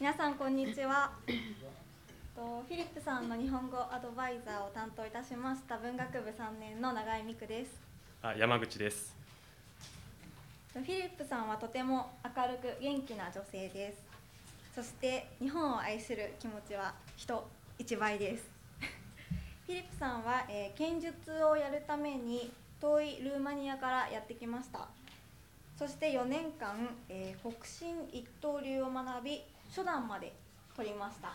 皆さんこんにちは。とフィリップさんの日本語アドバイザーを担当いたしました文学部3年の永井美久です。あ山口です。フィリップさんはとても明るく元気な女性です。そして日本を愛する気持ちは人一倍です。フィリップさんは、えー、剣術をやるために遠いルーマニアからやってきました。そして4年間、えー、北進一刀流を学び初段まで取りました、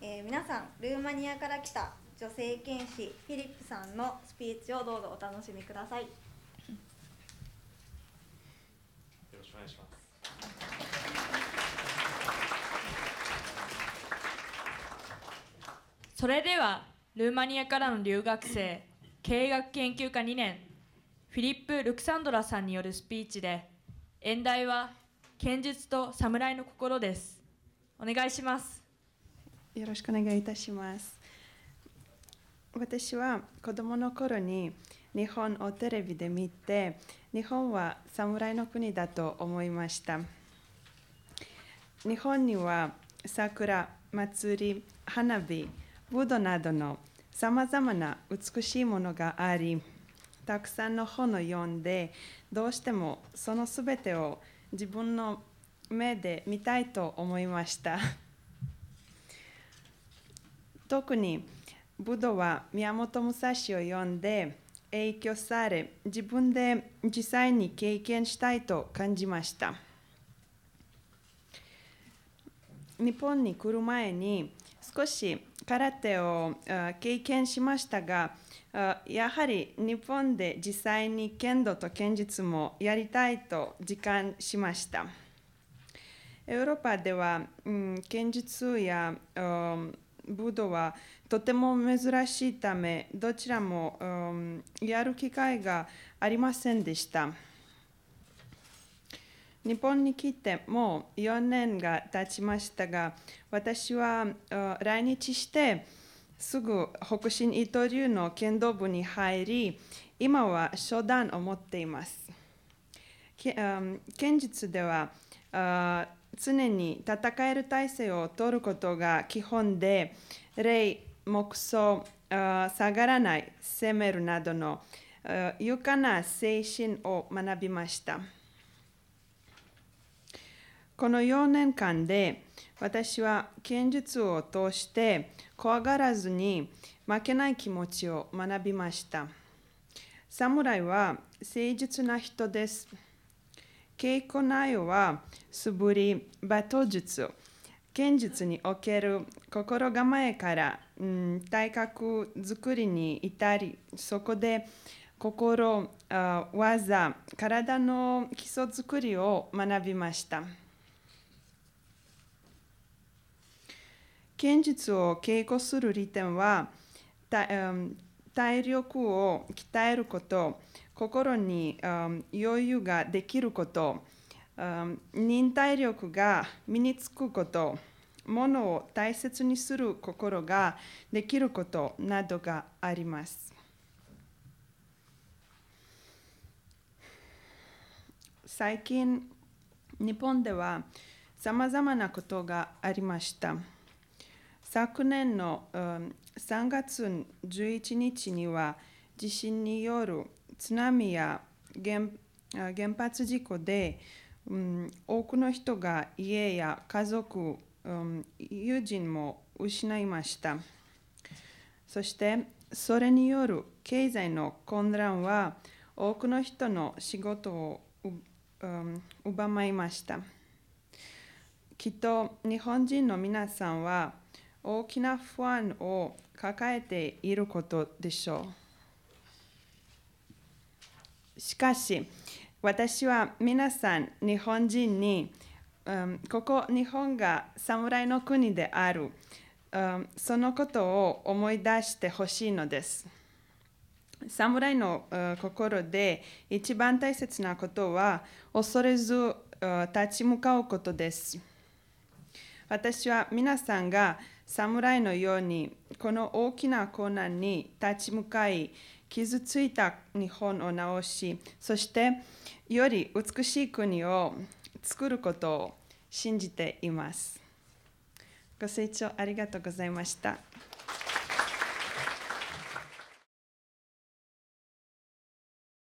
えー、皆さんルーマニアから来た女性剣士フィリップさんのスピーチをどうぞお楽しみください。よろしくお願いします。それではルーマニアからの留学生経営学研究科2年フィリップ・ルクサンドラさんによるスピーチで演題は剣術と侍の心です。お願いします。よろしくお願いいたします。私は子供の頃に日本をテレビで見て日本は侍の国だと思いました。日本には桜、祭り、花火、武道などのさまざまな美しいものがありたくさんの本を読んでどうしてもその全てを自分の目で見たいと思いました。特に武道は宮本武蔵を読んで影響され自分で実際に経験したいと感じました。日本に来る前に少し空手を経験しましたがやはり日本で実際に剣道と剣術もやりたいと実感しました。ヨーロッパでは、うん、剣術や、うん、武道はとても珍しいためどちらも、うん、やる機会がありませんでした。日本に来てもう4年が経ちましたが私は来日してすぐ北進伊藤流の剣道部に入り、今は初段を持っています。剣術では常に戦える体制を取ることが基本で、礼、目想、下がらない、攻めるなどの勇敢な精神を学びました。この4年間で私は剣術を通して怖がらずに負けない気持ちを学びました。侍は誠実な人です。稽古内容は素振り、馬頭術、剣術における心構えから、うん、体格作りに至り、そこで心、技、体の基礎作りを学びました。剣術を稽古する利点は、体力を鍛えること、心に余裕ができること、忍耐力が身につくこと、物を大切にする心ができることなどがあります。最近、日本ではさまざまなことがありました。昨年の、うん、3月11日には地震による津波や原原発事故で、うん、多くの人が家や家族、うん、友人も失いました。そしてそれによる経済の混乱は多くの人の仕事を、うん、奪いました。きっと日本人の皆さんは大きな不安を抱えていることでしょう。しかし、私は皆さん、日本人に、うん、ここ日本が侍の国である、うん、そのことを思い出してほしいのです。侍の、うん、心で一番大切なことは恐れず、立ち向かうことです。私は皆さんが侍のようにこの大きな困難に立ち向かい傷ついた日本を直しそしてより美しい国を作ることを信じています。ご清聴ありがとうございました。